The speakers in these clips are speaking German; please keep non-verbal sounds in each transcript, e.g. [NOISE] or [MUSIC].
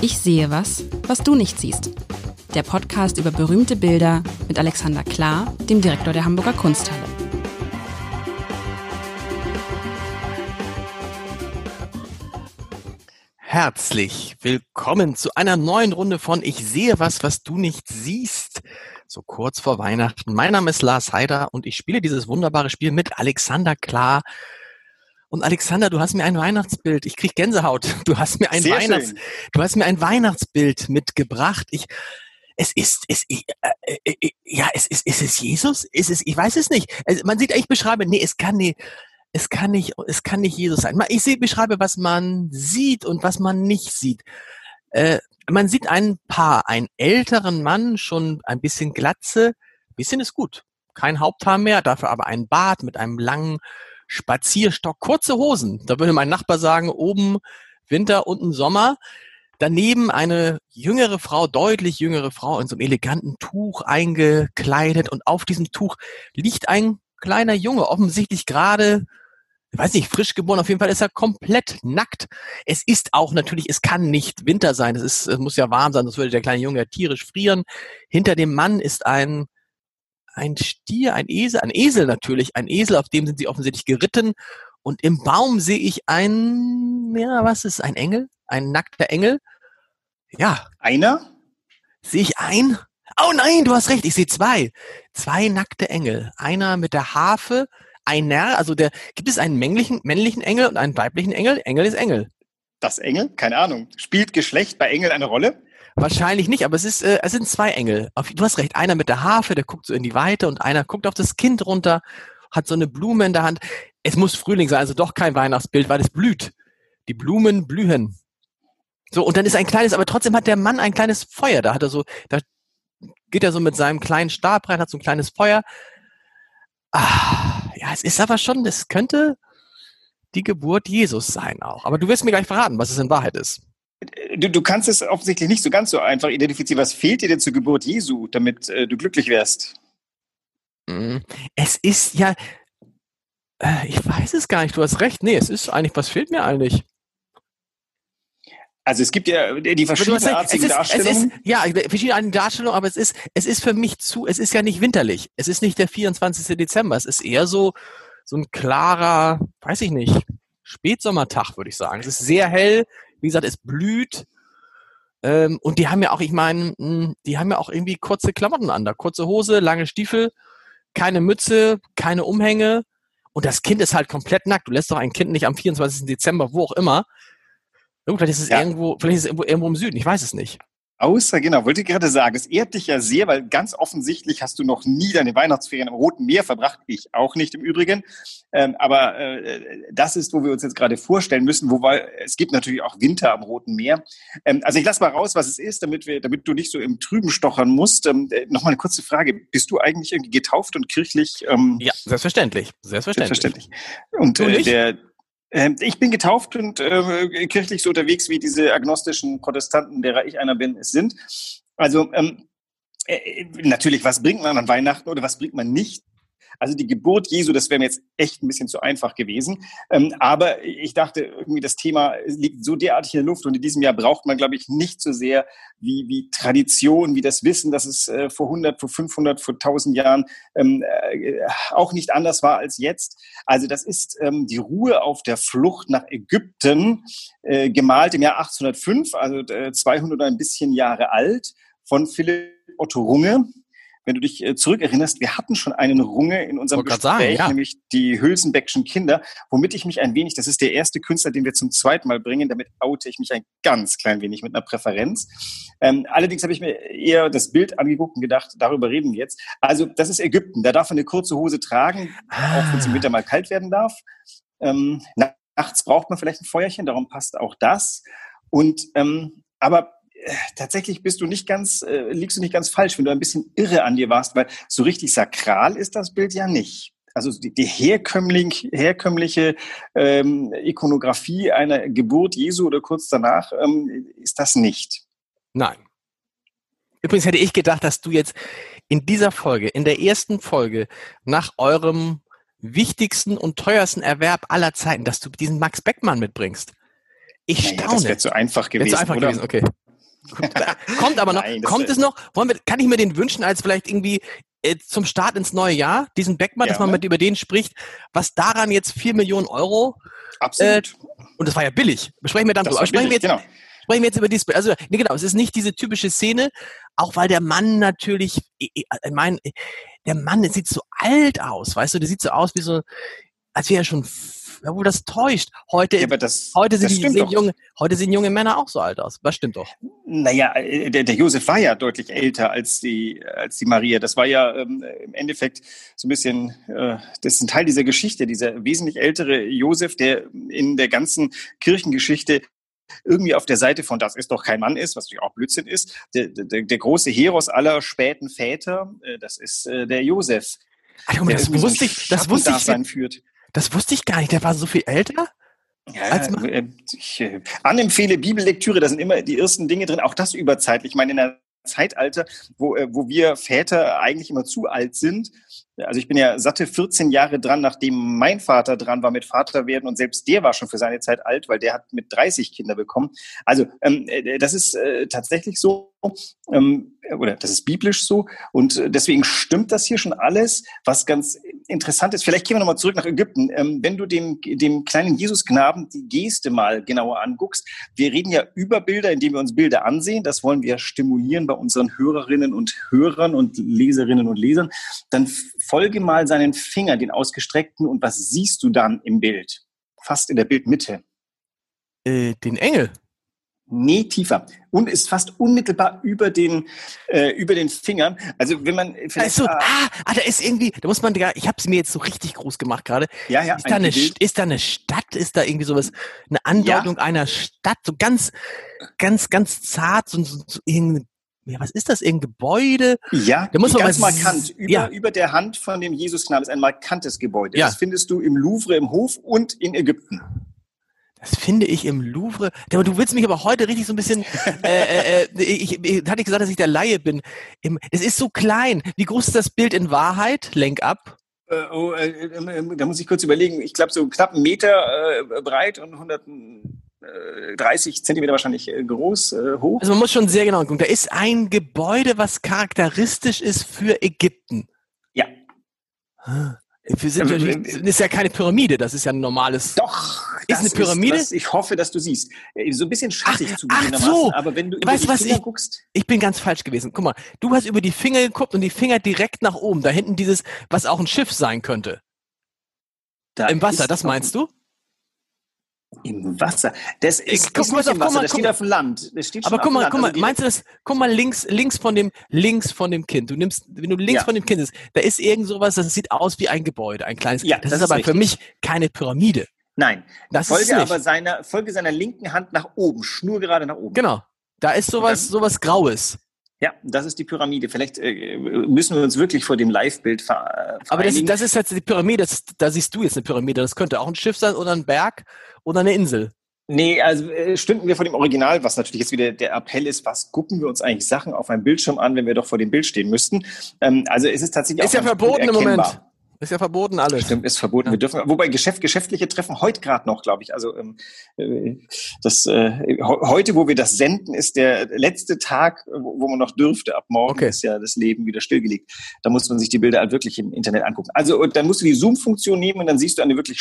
Ich sehe was, was du nicht siehst. Der Podcast über berühmte Bilder mit Alexander Klar, dem Direktor der Hamburger Kunsthalle. Herzlich willkommen zu einer neuen Runde von Ich sehe was, was du nicht siehst. So kurz vor Weihnachten. Mein Name ist Lars Heider und ich spiele dieses wunderbare Spiel mit Alexander Klar, und Alexander, du hast mir ein Weihnachtsbild. Ich krieg Gänsehaut. [LAUGHS] Du hast mir ein Sehr Weihnachts, schön. du hast mir ein Weihnachtsbild mitgebracht. Ich, es ist, es, äh, äh, äh, ja, es ist, ist es Jesus? Ist es, ich weiß es nicht. Also man sieht, ich beschreibe, nee, es kann nicht, es kann nicht, es kann nicht Jesus sein. Ich sehe, beschreibe, was man sieht und was man nicht sieht. Äh, man sieht ein Paar, einen älteren Mann, schon ein bisschen Glatze, bisschen ist gut. Kein Haupthaar mehr, dafür aber ein Bart mit einem langen Spazierstock, kurze Hosen. Da würde mein Nachbar sagen, oben Winter, unten Sommer. Daneben eine jüngere Frau, deutlich jüngere Frau in so einem eleganten Tuch eingekleidet und auf diesem Tuch liegt ein kleiner Junge, offensichtlich gerade, weiß nicht, frisch geboren, auf jeden Fall ist er komplett nackt. Es ist auch natürlich, es kann nicht Winter sein, es, ist, es muss ja warm sein, sonst würde der kleine Junge tierisch frieren. Hinter dem Mann ist ein ein Stier, ein Esel, ein Esel natürlich, ein Esel, auf dem sind sie offensichtlich geritten. Und im Baum sehe ich ein, ja, was ist ein Engel? Ein nackter Engel? Ja. Einer? Sehe ich ein? Oh nein, du hast recht, ich sehe zwei. Zwei nackte Engel. Einer mit der Harfe, ein Närr, also der, gibt es einen männlichen, männlichen Engel und einen weiblichen Engel? Engel ist Engel. Das Engel? Keine Ahnung. Spielt Geschlecht bei Engel eine Rolle? Wahrscheinlich nicht, aber es ist, äh, es sind zwei Engel. Du hast recht, einer mit der Harfe, der guckt so in die Weite und einer guckt auf das Kind runter, hat so eine Blume in der Hand. Es muss Frühling sein, also doch kein Weihnachtsbild, weil es blüht. Die Blumen blühen. So, und dann ist ein kleines, aber trotzdem hat der Mann ein kleines Feuer. Da hat er so, da geht er so mit seinem kleinen Stab rein, hat so ein kleines Feuer. Ah, ja, es ist aber schon, es könnte die Geburt Jesus sein auch. Aber du wirst mir gleich verraten, was es in Wahrheit ist. Du, du kannst es offensichtlich nicht so ganz so einfach identifizieren. Was fehlt dir denn zur Geburt Jesu, damit äh, du glücklich wärst? Mm, Es ist ja, äh, ich weiß es gar nicht, du hast recht. Nee, es ist eigentlich, was fehlt mir eigentlich? Also es gibt ja die ist, es ist, Darstellungen. ja, verschiedene Darstellungen, aber es ist, es ist für mich zu, es ist ja nicht winterlich. Es ist nicht der 24. Dezember. Es ist eher so, so ein klarer, weiß ich nicht, Spätsommertag, würde ich sagen. Es ist sehr hell. Wie gesagt, es blüht. Ähm, und die haben ja auch, ich meine, mh, die haben ja auch irgendwie kurze Klamotten an. Da kurze Hose, lange Stiefel, keine Mütze, keine Umhänge. Und das Kind ist halt komplett nackt. Du lässt doch ein Kind nicht am 24. Dezember, wo auch immer. Vielleicht ist es Ja. irgendwo, vielleicht ist es irgendwo, irgendwo im Süden. Ich weiß es nicht. Außer, genau, wollte ich gerade sagen, es ehrt dich ja sehr, weil ganz offensichtlich hast du noch nie deine Weihnachtsferien am Roten Meer verbracht. Ich auch nicht im Übrigen. Ähm, aber äh, das ist, wo wir uns jetzt gerade vorstellen müssen, wobei es gibt natürlich auch Winter am Roten Meer. Ähm, also ich lasse mal raus, was es ist, damit wir, damit du nicht so im Trüben stochern musst. Ähm, äh, Nochmal eine kurze Frage. Bist du eigentlich irgendwie getauft und kirchlich? Ähm, Ja, selbstverständlich. Selbstverständlich. Selbstverständlich. Und äh, der, ähm, ich bin getauft und äh, kirchlich so unterwegs, wie diese agnostischen Protestanten, derer ich einer bin, es sind. Also ähm, äh, natürlich, was bringt man an Weihnachten oder was bringt man nicht? Also die Geburt Jesu, das wäre mir jetzt echt ein bisschen zu einfach gewesen. Ähm, aber ich dachte, irgendwie das Thema liegt so derartig in der Luft und in diesem Jahr braucht man, glaube ich, nicht so sehr wie, wie Tradition, wie das Wissen, dass es äh, vor 100, vor 500, vor 1000 Jahren ähm, äh, auch nicht anders war als jetzt. Also das ist ähm, die Ruhe auf der Flucht nach Ägypten, äh, gemalt im Jahr 1805, also äh, 200 ein bisschen Jahre alt, von Philipp Otto Runge. Wenn du dich äh, zurückerinnerst, wir hatten schon einen Runge in unserem Gespräch, sagen, ja. nämlich die Hülsenbeckschen Kinder, womit ich mich ein wenig, das ist der erste Künstler, den wir zum zweiten Mal bringen, damit oute ich mich ein ganz klein wenig mit einer Präferenz. Ähm, allerdings habe ich mir eher das Bild angeguckt und gedacht, darüber reden wir jetzt. Also das ist Ägypten, da darf man eine kurze Hose tragen, auch wenn es im Winter mal kalt werden darf. Ähm, nachts braucht man vielleicht ein Feuerchen, darum passt auch das. Und ähm, aber tatsächlich bist du nicht ganz, äh, liegst du nicht ganz falsch, wenn du ein bisschen irre an dir warst, weil so richtig sakral ist das Bild ja nicht. Also die, die herkömmlich, herkömmliche ähm, Ikonografie einer Geburt Jesu oder kurz danach ähm, ist das nicht. Nein. Übrigens hätte ich gedacht, dass du jetzt in dieser Folge, in der ersten Folge, nach eurem wichtigsten und teuersten Erwerb aller Zeiten, dass du diesen Max Beckmann mitbringst. Ich Naja, das staune. wäre zu einfach gewesen, zu einfach gewesen, okay. Kommt aber noch. Nein, kommt es noch? Wollen wir, kann ich mir den wünschen als vielleicht irgendwie äh, zum Start ins neue Jahr, diesen Beckmann, ja, dass man mit über den spricht, was daran jetzt vier Millionen Euro. Absolut. Äh, und das war ja billig. Besprechen wir dann drüber. Sprechen, billig, wir jetzt, genau. sprechen wir jetzt über dieses, also nee, genau, es ist nicht diese typische Szene, auch weil der Mann natürlich, ich meine, der Mann, der sieht so alt aus, weißt du, der sieht so aus wie so, als wäre er schon wo das täuscht. Heute, ja, das, heute, sind die, sehen junge, heute sehen junge Männer auch so alt aus. Das stimmt doch. Naja, äh, der, der Josef war ja deutlich älter als die, als die Maria. Das war ja ähm, im Endeffekt so ein bisschen, äh, das ist ein Teil dieser Geschichte, dieser wesentlich ältere Josef, der in der ganzen Kirchengeschichte irgendwie auf der Seite von das ist doch kein Mann ist, was natürlich auch Blödsinn ist. Der, der, der große Heros aller späten Väter, äh, das ist äh, der Josef. Ach, das, wusste ich, das wusste ich, führt. Das wusste ich gar nicht. Der war so viel älter? Ja, äh, ich äh, anempfehle Bibellektüre, da sind immer die ersten Dinge drin, auch das überzeitlich. Ich meine, in der Zeitalter, wo, äh, wo wir Väter eigentlich immer zu alt sind. Also ich bin ja satte 14 Jahre dran, nachdem mein Vater dran war mit Vaterwerden und selbst der war schon für seine Zeit alt, weil der hat mit 30 Kinder bekommen. Also ähm, äh, das ist äh, tatsächlich so, ähm, oder das ist biblisch so und äh, deswegen stimmt das hier schon alles, was ganz interessant ist. Vielleicht gehen wir nochmal zurück nach Ägypten. Ähm, wenn du dem, dem kleinen Jesusknaben die Geste mal genauer anguckst, wir reden ja über Bilder, indem wir uns Bilder ansehen. Das wollen wir stimulieren bei unseren Hörerinnen und Hörern und Leserinnen und Lesern. Dann folge mal seinen Finger, den ausgestreckten, und was siehst du dann im Bild? Fast in der Bildmitte. Äh, den Engel. Nee, tiefer. Und ist fast unmittelbar über den, äh, über den Fingern. Also wenn man vielleicht. Also, ah, ah, da ist irgendwie, da muss man, ich habe es mir jetzt so richtig groß gemacht gerade. Ja, ja. Ist da, eine, ist da eine Stadt? Ist da irgendwie sowas, eine Andeutung ja. einer Stadt? So ganz, ganz, ganz zart, so, so, so ja, was ist das, irgendein Gebäude? Ja, da muss man ganz markant. Über, ja. über der Hand von dem Jesusknaben ist ein markantes Gebäude. Ja. Das findest du im Louvre im Hof und in Ägypten. Das finde ich im Louvre. Du willst mich aber heute richtig so ein bisschen. Äh, äh, äh ich, ich, hatte ich gesagt, dass ich der Laie bin. Es ist so klein. Wie groß ist das Bild in Wahrheit? Lenk ab. Äh, oh, äh, äh, da muss ich kurz überlegen. Ich glaube so knapp einen Meter breit und 100. 30 Zentimeter wahrscheinlich groß, äh, hoch. Also man muss schon sehr genau gucken. Da ist ein Gebäude, was charakteristisch ist für Ägypten. Ja. Wir sind das ist ja keine Pyramide, das ist ja ein normales. Doch, ist eine Pyramide. Ist, ich hoffe, dass du siehst. Äh, so ein bisschen schattig zu ach so. aber wenn du über weißt, die was, Finger ich, guckst. Ich bin ganz falsch gewesen. Guck mal, du hast über die Finger geguckt und die Finger direkt nach oben. Da hinten dieses, was auch ein Schiff sein könnte. Da Im Wasser, das meinst du? Im Wasser. Das ist, guck, ist nicht im Wasser, mal, das steht auf dem Land. Das steht aber guck mal, guck mal, also meinst du das, guck mal links, links von dem, links von dem Kind. Du nimmst, wenn du links ja. von dem Kind bist, da ist irgend sowas, das sieht aus wie ein Gebäude, ein kleines, ja, das, das ist aber richtig. für mich keine Pyramide. Nein. Das folge aber seiner, folge seiner linken Hand nach oben, schnurgerade nach oben. Genau. Da ist sowas, dann, sowas Graues. Ja, das ist die Pyramide. Vielleicht äh, müssen wir uns wirklich vor dem Live-Bild ver Aber das, das, ist jetzt die Pyramide, das, da siehst du jetzt eine Pyramide. Das könnte auch ein Schiff sein oder ein Berg oder eine Insel. Nee, also äh, stünden wir vor dem Original, was natürlich jetzt wieder der Appell ist, was gucken wir uns eigentlich Sachen auf einem Bildschirm an, wenn wir doch vor dem Bild stehen müssten. Ähm, also es ist tatsächlich ist auch ja verboten im Moment. Ist ja verboten alles. Stimmt, ist verboten. Ja. Wir dürfen, wobei Geschäft, geschäftliche Treffen heute gerade noch, glaube ich. Also ähm, äh, das äh, heute, wo wir das senden, ist der letzte Tag, wo, wo man noch dürfte. Ab morgen okay. ist ja das Leben wieder stillgelegt. Da muss man sich die Bilder halt wirklich im Internet angucken. Also dann musst du die Zoom-Funktion nehmen und dann siehst du eine wirklich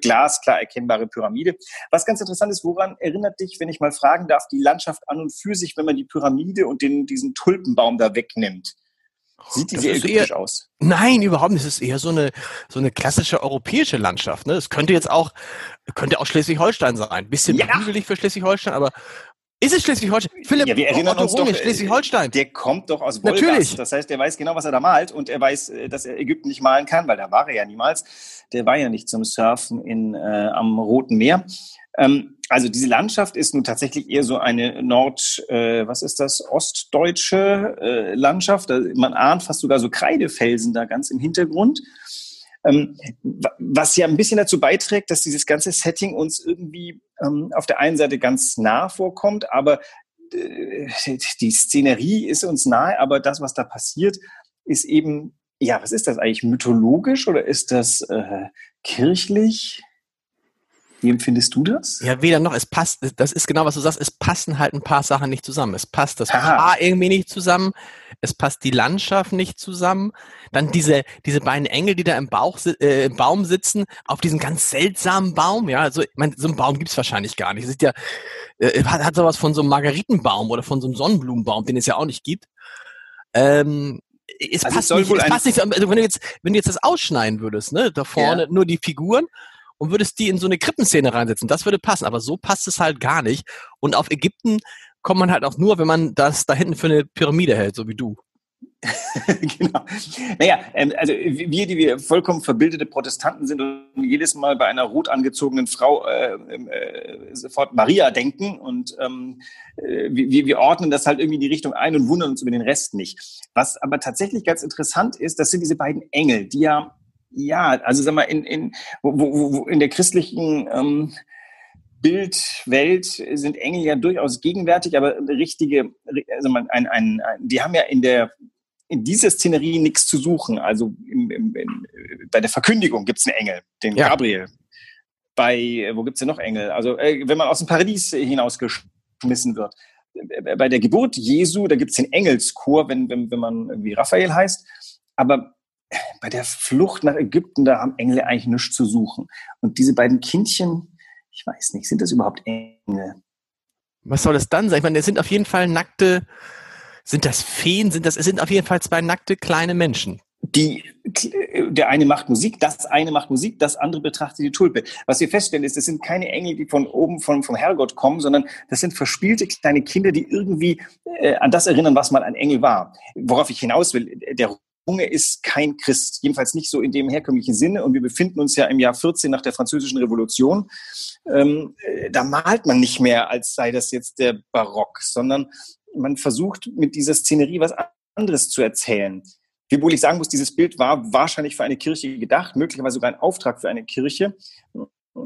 glasklar erkennbare Pyramide. Was ganz interessant ist, woran erinnert dich, wenn ich mal fragen darf, die Landschaft an und für sich, wenn man die Pyramide und den, diesen Tulpenbaum da wegnimmt? Sieht die sehr ägyptisch eher, aus? Nein, überhaupt nicht. Es ist eher so eine, so eine klassische europäische Landschaft. Ne? Es könnte jetzt auch, könnte auch Schleswig-Holstein sein. Bisschen ja. für Schleswig-Holstein, aber ist es Schleswig-Holstein? Philipp, ja, wir erinnern Otto uns doch, Schleswig-Holstein. Der kommt doch aus Wolgast. Natürlich. Das heißt, der weiß genau, was er da malt und er weiß, äh, dass er Ägypten nicht malen kann, weil da war er ja niemals. Der war ja nicht zum Surfen in, äh, am Roten Meer. Ähm, also diese Landschaft ist nun tatsächlich eher so eine Nord, äh, was ist das, ostdeutsche äh, Landschaft. Man ahnt fast sogar so Kreidefelsen da ganz im Hintergrund. Ähm, was ja ein bisschen dazu beiträgt, dass dieses ganze Setting uns irgendwie ähm, auf der einen Seite ganz nah vorkommt, aber äh, die Szenerie ist uns nahe, aber das, was da passiert, ist eben, ja, was ist das eigentlich, mythologisch oder ist das äh, kirchlich? Wie empfindest du das? Ja, weder noch. Es passt, das ist genau, was du sagst. Es passen halt ein paar Sachen nicht zusammen. Es passt das. Paar irgendwie nicht zusammen. Es passt die Landschaft nicht zusammen. Dann diese, diese beiden Engel, die da im Bauch, äh, im Baum sitzen, auf diesem ganz seltsamen Baum. Ja, also, ich meine, so einen Baum gibt's wahrscheinlich gar nicht. Es ist ja, äh, hat, hat sowas von so einem Margaritenbaum oder von so einem Sonnenblumenbaum, den es ja auch nicht gibt. Ähm, es also passt nicht, es passt nicht, also wenn du jetzt, wenn du jetzt das ausschneiden würdest, ne, da vorne ja. nur die Figuren und würdest die in so eine Krippenszene reinsetzen. Das würde passen, aber so passt es halt gar nicht. Und auf Ägypten kommt man halt auch nur, wenn man das da hinten für eine Pyramide hält, so wie du. [LAUGHS] genau. Naja, ähm, also wir, die wir vollkommen verbildete Protestanten sind und jedes Mal bei einer rot angezogenen Frau äh, ähm, äh, sofort Maria denken und ähm, äh, wir, wir ordnen das halt irgendwie in die Richtung ein und wundern uns über den Rest nicht. Was aber tatsächlich ganz interessant ist, das sind diese beiden Engel, die ja ja, also sag mal, in, in, wo, wo, wo in der christlichen ähm, Bildwelt sind Engel ja durchaus gegenwärtig, aber richtige, also man, ein, ein, ein, die haben ja in der in dieser Szenerie nichts zu suchen. Also im, im, in, bei der Verkündigung gibt es einen Engel, den ja. Gabriel. Bei, wo gibt es denn noch Engel? Also äh, wenn man aus dem Paradies hinausgeschmissen wird. Bei der Geburt Jesu, da gibt es den Engelschor, wenn, wenn, wenn man irgendwie Raphael heißt. Aber bei der Flucht nach Ägypten, da haben Engel eigentlich nichts zu suchen. Und diese beiden Kindchen, ich weiß nicht, sind das überhaupt Engel? Was soll das dann sein? Ich meine, es sind auf jeden Fall nackte, sind das Feen? Sind das, es sind auf jeden Fall zwei nackte kleine Menschen. Die, der eine macht Musik, das eine macht Musik, das andere betrachtet die Tulpe. Was wir feststellen ist, das sind keine Engel, die von oben von, vom Herrgott kommen, sondern das sind verspielte kleine Kinder, die irgendwie äh, an das erinnern, was mal ein Engel war. Worauf ich hinaus will, der Runge ist kein Christ, jedenfalls nicht so in dem herkömmlichen Sinne. Und wir befinden uns ja im Jahr 14 nach der Französischen Revolution. Ähm, äh, da malt man nicht mehr, als sei das jetzt der Barock, sondern man versucht mit dieser Szenerie was anderes zu erzählen. Wiewohl ich sagen muss, dieses Bild war wahrscheinlich für eine Kirche gedacht, möglicherweise sogar ein Auftrag für eine Kirche,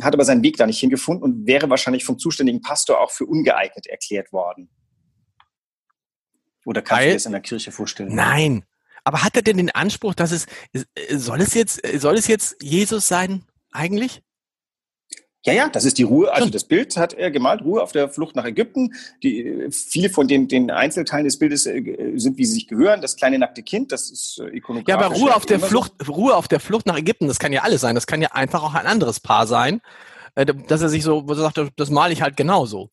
hat aber seinen Weg da nicht hingefunden und wäre wahrscheinlich vom zuständigen Pastor auch für ungeeignet erklärt worden. Oder kannst du dir das in der Kirche vorstellen? Nein, aber hat er denn den Anspruch, dass es, soll es jetzt, soll es jetzt Jesus sein, eigentlich? Ja, ja, das ist die Ruhe. Also das Bild hat er gemalt, Ruhe auf der Flucht nach Ägypten. Die, viele von den, den Einzelteilen des Bildes äh, sind, wie sie sich gehören. Das kleine nackte Kind, das ist äh, ikonografisch. Ja, aber Ruhe auf der Flucht, so. Ruhe auf der Flucht nach Ägypten, das kann ja alles sein. Das kann ja einfach auch ein anderes Paar sein, äh, dass er sich so, wo er sagt, das male ich halt genauso.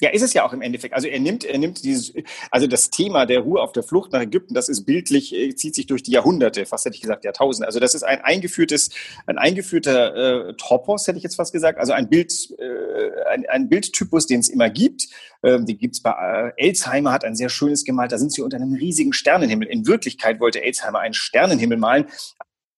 Ja, ist es ja auch im Endeffekt. Also er nimmt, er nimmt dieses, also das Thema der Ruhe auf der Flucht nach Ägypten, das ist bildlich, äh, zieht sich durch die Jahrhunderte, fast hätte ich gesagt Jahrtausende. Also das ist ein eingeführtes, ein eingeführter äh, Topos, hätte ich jetzt fast gesagt. Also ein Bild, äh, ein, ein Bildtypus, den es immer gibt. Ähm, die gibt's bei äh, Elsheimer hat ein sehr schönes gemalt. Da sind sie unter einem riesigen Sternenhimmel. In Wirklichkeit wollte Elsheimer einen Sternenhimmel malen,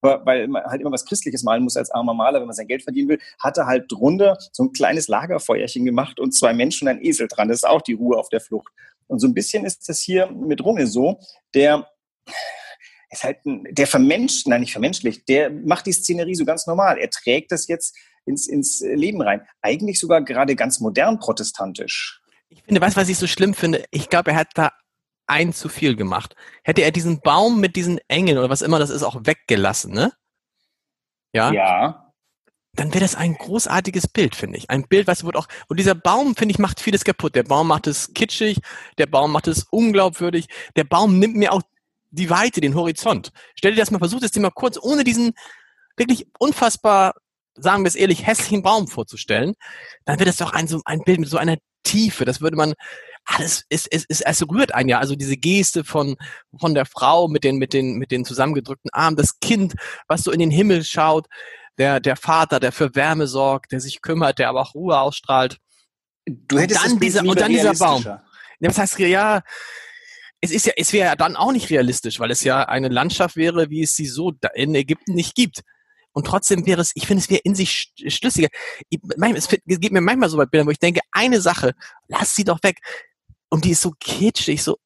weil man halt immer was Christliches malen muss als armer Maler, wenn man sein Geld verdienen will, hat er halt drunter so ein kleines Lagerfeuerchen gemacht und zwei Menschen und ein Esel dran. Das ist auch die Ruhe auf der Flucht. Und so ein bisschen ist das hier mit Runge so, der ist halt ein, der vermenscht, nein, nicht vermenschlicht, der macht die Szenerie so ganz normal. Er trägt das jetzt ins, ins Leben rein. Eigentlich sogar gerade ganz modern protestantisch. Ich finde, was, was ich so schlimm finde, ich glaube, er hat da ein zu viel gemacht. Hätte er diesen Baum mit diesen Engeln oder was immer das ist auch weggelassen, ne? Ja. Ja. Dann wäre das ein großartiges Bild, finde ich. Ein Bild, was wird auch, und dieser Baum, finde ich, macht vieles kaputt. Der Baum macht es kitschig, der Baum macht es unglaubwürdig, der Baum nimmt mir auch die Weite, den Horizont. Stell dir das mal, versuch das dir mal kurz ohne diesen wirklich unfassbar, sagen wir es ehrlich, hässlichen Baum vorzustellen. Dann wird das doch ein, so ein Bild mit so einer Tiefe. Das würde man, alles es, es, es, es rührt einen ja. Also diese Geste von, von der Frau mit den, mit den, mit den zusammengedrückten Armen, das Kind, was so in den Himmel schaut, der, der Vater, der für Wärme sorgt, der sich kümmert, der aber auch Ruhe ausstrahlt. Du hättest und dann, dieser, und dann dieser Baum. Ja, was heißt, ja, es ist ja, es wäre ja dann auch nicht realistisch, weil es ja eine Landschaft wäre, wie es sie so in Ägypten nicht gibt. Und trotzdem wäre es, ich finde, es wäre in sich schlüssiger. Ich, es geht mir manchmal so Bildern, wo ich denke, eine Sache, lass sie doch weg. Und die ist so kitschig, so,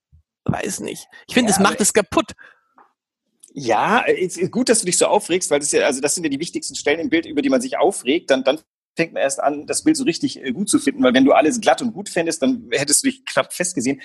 weiß nicht. Ich finde, ja, es macht es kaputt. Ja, ist gut, dass du dich so aufregst, weil das ja, also das sind ja die wichtigsten Stellen im Bild, über die man sich aufregt. Dann, dann fängt man erst an, das Bild so richtig äh, gut zu finden, weil wenn du alles glatt und gut fändest, dann hättest du dich knapp festgesehen.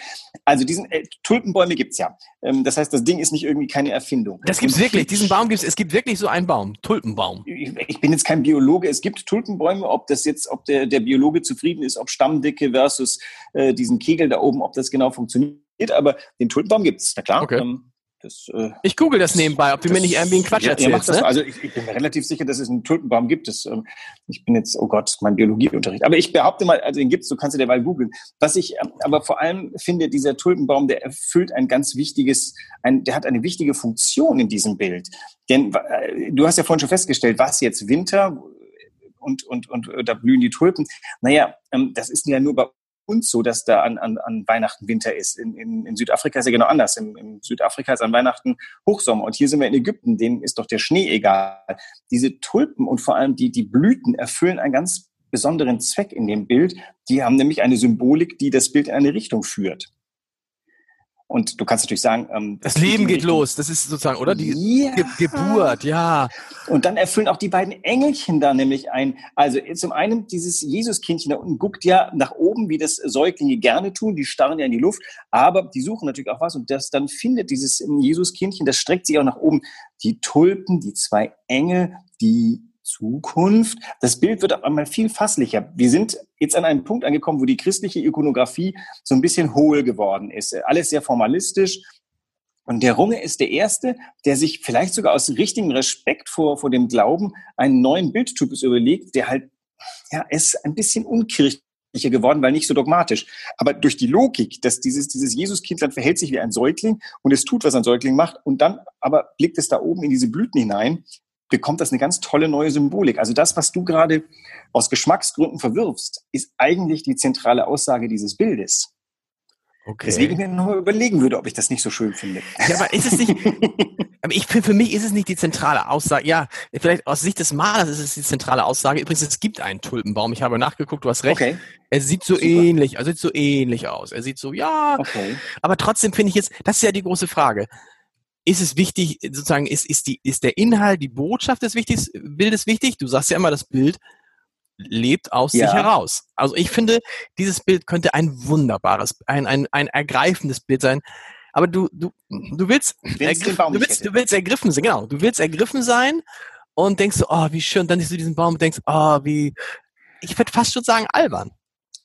Also diesen äh, Tulpenbäume gibt's ja. Ähm, das heißt, das Ding ist nicht irgendwie keine Erfindung. Das gibt's wirklich. Diesen Baum gibt's. Es gibt wirklich so einen Baum, Tulpenbaum. Ich, ich bin jetzt kein Biologe. Es gibt Tulpenbäume. Ob das jetzt, ob der, der Biologe zufrieden ist, ob Stammdicke versus äh, diesen Kegel da oben, ob das genau funktioniert. Aber den Tulpenbaum gibt's. Na klar. Okay. Ähm, das, äh, ich google das nebenbei, ob du mir nicht irgendwie einen Quatsch ja, erzählst. Ne? Also ich, ich, bin mir relativ sicher, dass es einen Tulpenbaum gibt. Das, ähm, ich bin jetzt, oh Gott, mein Biologieunterricht. Aber ich behaupte mal, also den gibt's, du kannst du derweil googeln. Was ich ähm, aber vor allem finde, dieser Tulpenbaum, der erfüllt ein ganz wichtiges, ein, der hat eine wichtige Funktion in diesem Bild. Denn äh, du hast ja vorhin schon festgestellt, was jetzt Winter und, und, und äh, da blühen die Tulpen. Naja, ähm, das ist ja nur bei uns so, dass da an, an, an Weihnachten Winter ist. In, in, in Südafrika ist ja genau anders. In, in Südafrika ist an Weihnachten Hochsommer. Und hier sind wir in Ägypten, denen ist doch der Schnee egal. Diese Tulpen und vor allem die, die Blüten erfüllen einen ganz besonderen Zweck in dem Bild. Die haben nämlich eine Symbolik, die das Bild in eine Richtung führt. Und du kannst natürlich sagen, ähm, das Leben geht Richtung, los. Das ist sozusagen, oder die ja. Ge Geburt, ja. Und dann erfüllen auch die beiden Engelchen da nämlich ein. Also zum einen dieses Jesuskindchen da unten guckt ja nach oben, wie das Säuglinge gerne tun. Die starren ja in die Luft, aber die suchen natürlich auch was. Und das dann findet dieses Jesuskindchen, das streckt sich auch nach oben. Die Tulpen, die zwei Engel, die Zukunft. Das Bild wird auf einmal viel fasslicher. Wir sind jetzt an einem Punkt angekommen, wo die christliche Ikonografie so ein bisschen hohl geworden ist. Alles sehr formalistisch. Und der Runge ist der Erste, der sich vielleicht sogar aus richtigem Respekt vor, vor dem Glauben einen neuen Bildtypus überlegt, der halt, ja, ist ein bisschen unkirchlich geworden, weil nicht so dogmatisch. Aber durch die Logik, dass dieses, dieses Jesuskindlein verhält sich wie ein Säugling und es tut, was ein Säugling macht und dann aber blickt es da oben in diese Blüten hinein, bekommt das eine ganz tolle neue Symbolik. Also das, was du gerade aus Geschmacksgründen verwirfst, ist eigentlich die zentrale Aussage dieses Bildes. Okay. Deswegen mir nur überlegen würde, ob ich das nicht so schön finde. Ja, aber ist es nicht, [LAUGHS] aber ich finde, für mich ist es nicht die zentrale Aussage. Ja, vielleicht aus Sicht des Malers ist es die zentrale Aussage. Übrigens, es gibt einen Tulpenbaum. Ich habe nachgeguckt, du hast recht. Okay. Er sieht so Super. ähnlich, er sieht so ähnlich aus. Er sieht so, ja. Okay. Aber trotzdem finde ich jetzt, das ist ja die große Frage ist es wichtig, sozusagen, ist, ist, die, ist der Inhalt, die Botschaft des Wichtigs, Bildes wichtig? Du sagst ja immer, das Bild lebt aus ja. sich heraus. Also ich finde, dieses Bild könnte ein wunderbares, ein, ein, ein ergreifendes Bild sein. Aber du, du, du willst, ergriff, du willst, du willst ergriffen sein, genau. Du willst ergriffen sein und denkst so, oh, wie schön. Dann siehst du diesen Baum und denkst, oh, wie, ich würde fast schon sagen, albern.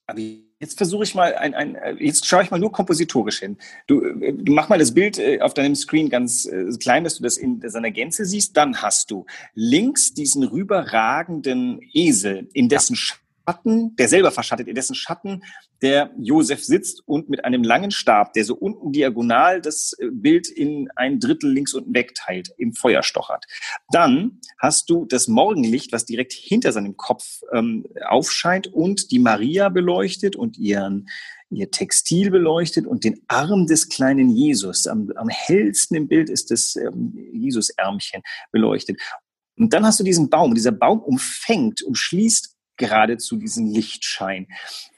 Aber Jetzt versuche ich mal ein, ein, jetzt schaue ich mal nur kompositorisch hin. Du, du mach mal das Bild äh, auf deinem Screen ganz äh, klein, dass du das in seiner Gänze siehst. Dann hast du links diesen rüberragenden Esel, in dessen ja. Schatten, der selber verschattet, in dessen Schatten der Josef sitzt und mit einem langen Stab, der so unten diagonal das äh, Bild in ein Drittel links unten wegteilt, im Feuer stochert. Dann hast du das Morgenlicht, was direkt hinter seinem Kopf ähm, aufscheint und die Maria beleuchtet und ihren ihr Textil beleuchtet und den Arm des kleinen Jesus. Am, am hellsten im Bild ist das ähm, Jesus-Ärmchen beleuchtet. Und dann hast du diesen Baum. Dieser Baum umfängt, umschließt geradezu diesen Lichtschein.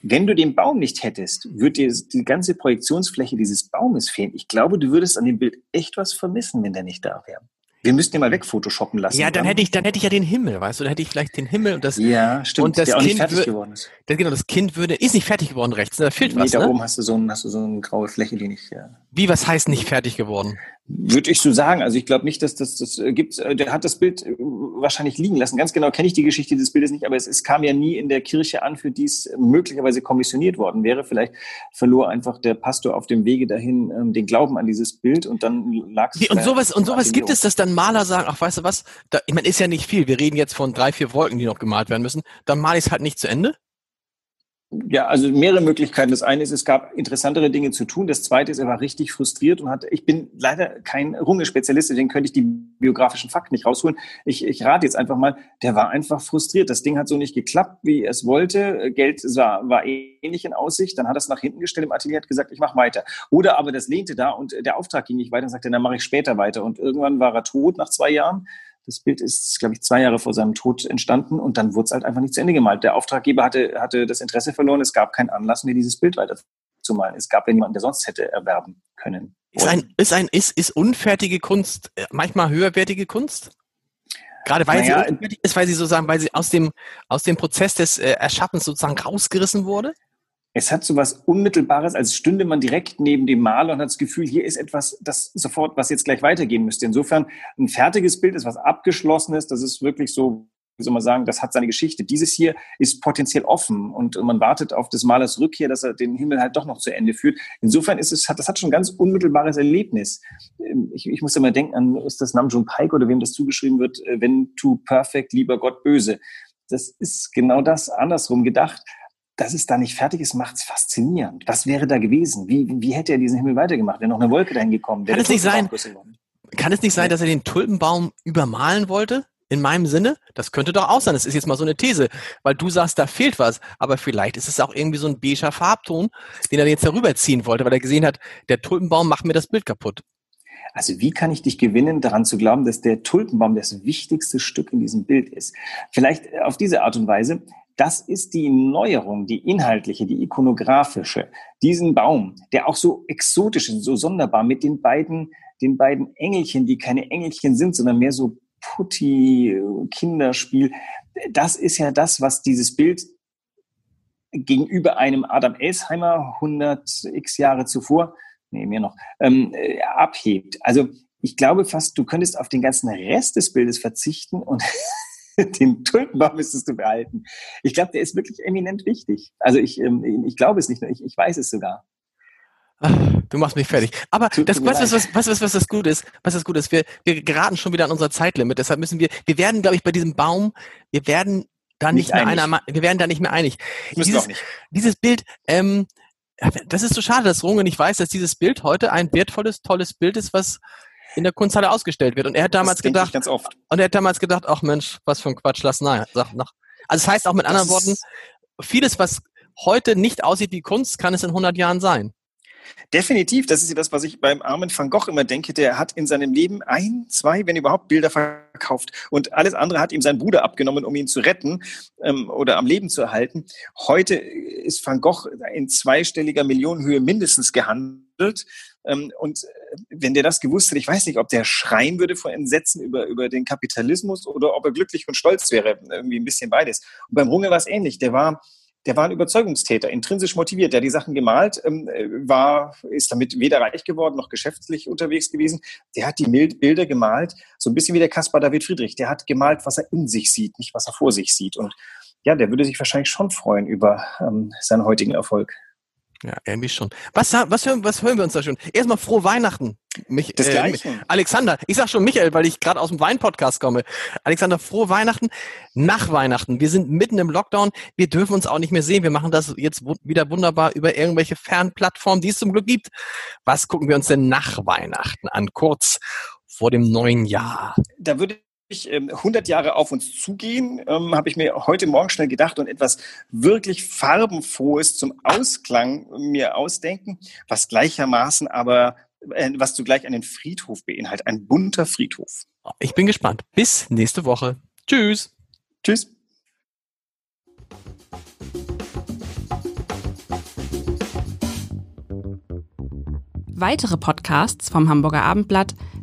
Wenn du den Baum nicht hättest, würde dir die ganze Projektionsfläche dieses Baumes fehlen. Ich glaube, du würdest an dem Bild echt was vermissen, wenn der nicht da wäre. Wir müssten den mal wegphotoshoppen lassen. Ja, dann hätte ich, dann hätte ich ja den Himmel, weißt du, dann hätte ich vielleicht den Himmel und das. Ja, stimmt. Und das der auch kind nicht fertig geworden ist. Das, genau, das Kind würde, ist nicht fertig geworden rechts, da fehlt nee, was. Da ne? oben hast du so, ein, hast du so eine graue Fläche, die nicht. Ja. Wie, was heißt nicht fertig geworden? Würde ich so sagen. Also ich glaube nicht, dass das, das äh, gibt. Äh, der hat das Bild äh, wahrscheinlich liegen lassen. Ganz genau kenne ich die Geschichte des Bildes nicht, aber es, es kam ja nie in der Kirche an, für die es möglicherweise kommissioniert worden wäre. Vielleicht verlor einfach der Pastor auf dem Wege dahin ähm, den Glauben an dieses Bild und dann lag es. Und sowas und sowas gibt es, dass dann Maler sagen, ach weißt du was, da, ich meine, ist ja nicht viel. Wir reden jetzt von drei, vier Wolken, die noch gemalt werden müssen. Dann male ich es halt nicht zu Ende. Ja, also mehrere Möglichkeiten. Das eine ist, es gab interessantere Dinge zu tun. Das zweite ist, er war richtig frustriert und hat, ich bin leider kein Runge-Spezialist, deswegen könnte ich die biografischen Fakten nicht rausholen. Ich, ich rate jetzt einfach mal, der war einfach frustriert. Das Ding hat so nicht geklappt, wie es wollte. Geld war, war ähnlich in Aussicht. Dann hat er es nach hinten gestellt im Atelier, hat gesagt, ich mache weiter. Oder aber das lehnte da und der Auftrag ging nicht weiter und sagte, dann mache ich später weiter. Und irgendwann war er tot nach zwei Jahren. Das Bild ist, glaube ich, zwei Jahre vor seinem Tod entstanden und dann wurde es halt einfach nicht zu Ende gemalt. Der Auftraggeber hatte, hatte das Interesse verloren. Es gab keinen Anlass mehr, dieses Bild weiter zu malen. Es gab ja niemanden, der sonst hätte erwerben können. Ist, ein, ist, ein, ist, ist unfertige Kunst äh, manchmal höherwertige Kunst? Gerade weil naja, sie ist, weil sie sozusagen, weil sie aus dem, aus dem Prozess des äh, Erschaffens sozusagen rausgerissen wurde? Es hat so was Unmittelbares, als stünde man direkt neben dem Maler und hat das Gefühl, hier ist etwas, das sofort, was jetzt gleich weitergehen müsste. Insofern ein fertiges Bild ist was Abgeschlossenes, das ist wirklich so, wie soll man sagen, das hat seine Geschichte. Dieses hier ist potenziell offen und man wartet auf des Malers Rückkehr, dass er den Himmel halt doch noch zu Ende führt. Insofern ist es, das hat schon ein ganz unmittelbares Erlebnis. Ähm, ich, ich muss immer denken an, ist das Namjoon Pike oder wem das zugeschrieben wird, äh, wenn to perfect, lieber Gott böse. Das ist genau das andersrum gedacht dass es da nicht fertig ist, macht es faszinierend. Was wäre da gewesen? Wie, wie hätte er diesen Himmel weitergemacht? Wäre noch eine Wolke dahin gekommen? Kann es nicht sein, kann es nicht sein, dass er den Tulpenbaum übermalen wollte? In meinem Sinne? Das könnte doch auch sein. Das ist jetzt mal so eine These, weil du sagst, da fehlt was. Aber vielleicht ist es auch irgendwie so ein beiger Farbton, den er jetzt darüber ziehen wollte, weil er gesehen hat, der Tulpenbaum macht mir das Bild kaputt. Also wie kann ich dich gewinnen, daran zu glauben, dass der Tulpenbaum das wichtigste Stück in diesem Bild ist? Vielleicht auf diese Art und Weise, das ist die Neuerung, die inhaltliche, die ikonografische. Diesen Baum, der auch so exotisch ist, so sonderbar mit den beiden, den beiden Engelchen, die keine Engelchen sind, sondern mehr so Putti, Kinderspiel. Das ist ja das, was dieses Bild gegenüber einem Adam Elsheimer 100 x Jahre zuvor, nee, mehr noch, ähm, äh, abhebt. Also ich glaube fast, du könntest auf den ganzen Rest des Bildes verzichten und [LAUGHS] [LAUGHS] den Tulpenbaum müsstest du behalten. Ich glaube, der ist wirklich eminent wichtig. Also ich, ähm, ich glaube es nicht nur, ich, ich weiß es sogar. du machst mich fertig. Aber Tut das, was, was, was, was, was das gut ist, was das gut ist, wir, wir geraten schon wieder an unser Zeitlimit. Deshalb müssen wir, wir werden, glaube ich, bei diesem Baum, wir werden da nicht, nicht mehr einer, wir werden da nicht mehr einig. Dieses, nicht. dieses Bild, ähm, das ist so schade, dass Runge nicht weiß, dass dieses Bild heute ein wertvolles, tolles Bild ist, was in der Kunsthalle ausgestellt wird. Und er hat damals gedacht, ganz oft. und er hat damals gedacht, ach Mensch, was für ein Quatsch, lass nein. Sag nach. Also das heißt auch mit das anderen Worten, vieles, was heute nicht aussieht wie Kunst, kann es in 100 Jahren sein. Definitiv, das ist ja das, was ich beim armen Van Gogh immer denke. Der hat in seinem Leben ein, zwei, wenn überhaupt, Bilder verkauft. Und alles andere hat ihm sein Bruder abgenommen, um ihn zu retten ähm, oder am Leben zu erhalten. Heute ist Van Gogh in zweistelliger Millionenhöhe mindestens gehandelt. Ähm, und äh, wenn der das gewusst hätte, ich weiß nicht, ob der schreien würde vor Entsetzen über, über den Kapitalismus oder ob er glücklich und stolz wäre. Irgendwie ein bisschen beides. Und beim Runge war es ähnlich. Der war der war ein Überzeugungstäter, intrinsisch motiviert. Der hat die Sachen gemalt, ähm, war, ist damit weder reich geworden noch geschäftlich unterwegs gewesen. Der hat die Bilder gemalt, so ein bisschen wie der Caspar David Friedrich. Der hat gemalt, was er in sich sieht, nicht was er vor sich sieht. Und ja, der würde sich wahrscheinlich schon freuen über ähm, seinen heutigen Erfolg. Ja, irgendwie schon. Was, was, hören, was hören wir uns da schon? Erstmal frohe Weihnachten. Mich, das äh, Alexander, ich sag schon Michael, weil ich gerade aus dem Wein-Podcast komme. Alexander, frohe Weihnachten. Nach Weihnachten. Wir sind mitten im Lockdown. Wir dürfen uns auch nicht mehr sehen. Wir machen das jetzt wieder wunderbar über irgendwelche Fernplattformen, die es zum Glück gibt. Was gucken wir uns denn nach Weihnachten an? Kurz vor dem neuen Jahr. Da würde 100 ähm, Jahre auf uns zugehen, ähm, habe ich mir heute Morgen schnell gedacht und etwas wirklich farbenfrohes zum Ausklang mir ausdenken, was gleichermaßen aber, äh, was zugleich einen Friedhof beinhaltet, ein bunter Friedhof. Ich bin gespannt. Bis nächste Woche. Tschüss. Tschüss. Weitere Podcasts vom Hamburger Abendblatt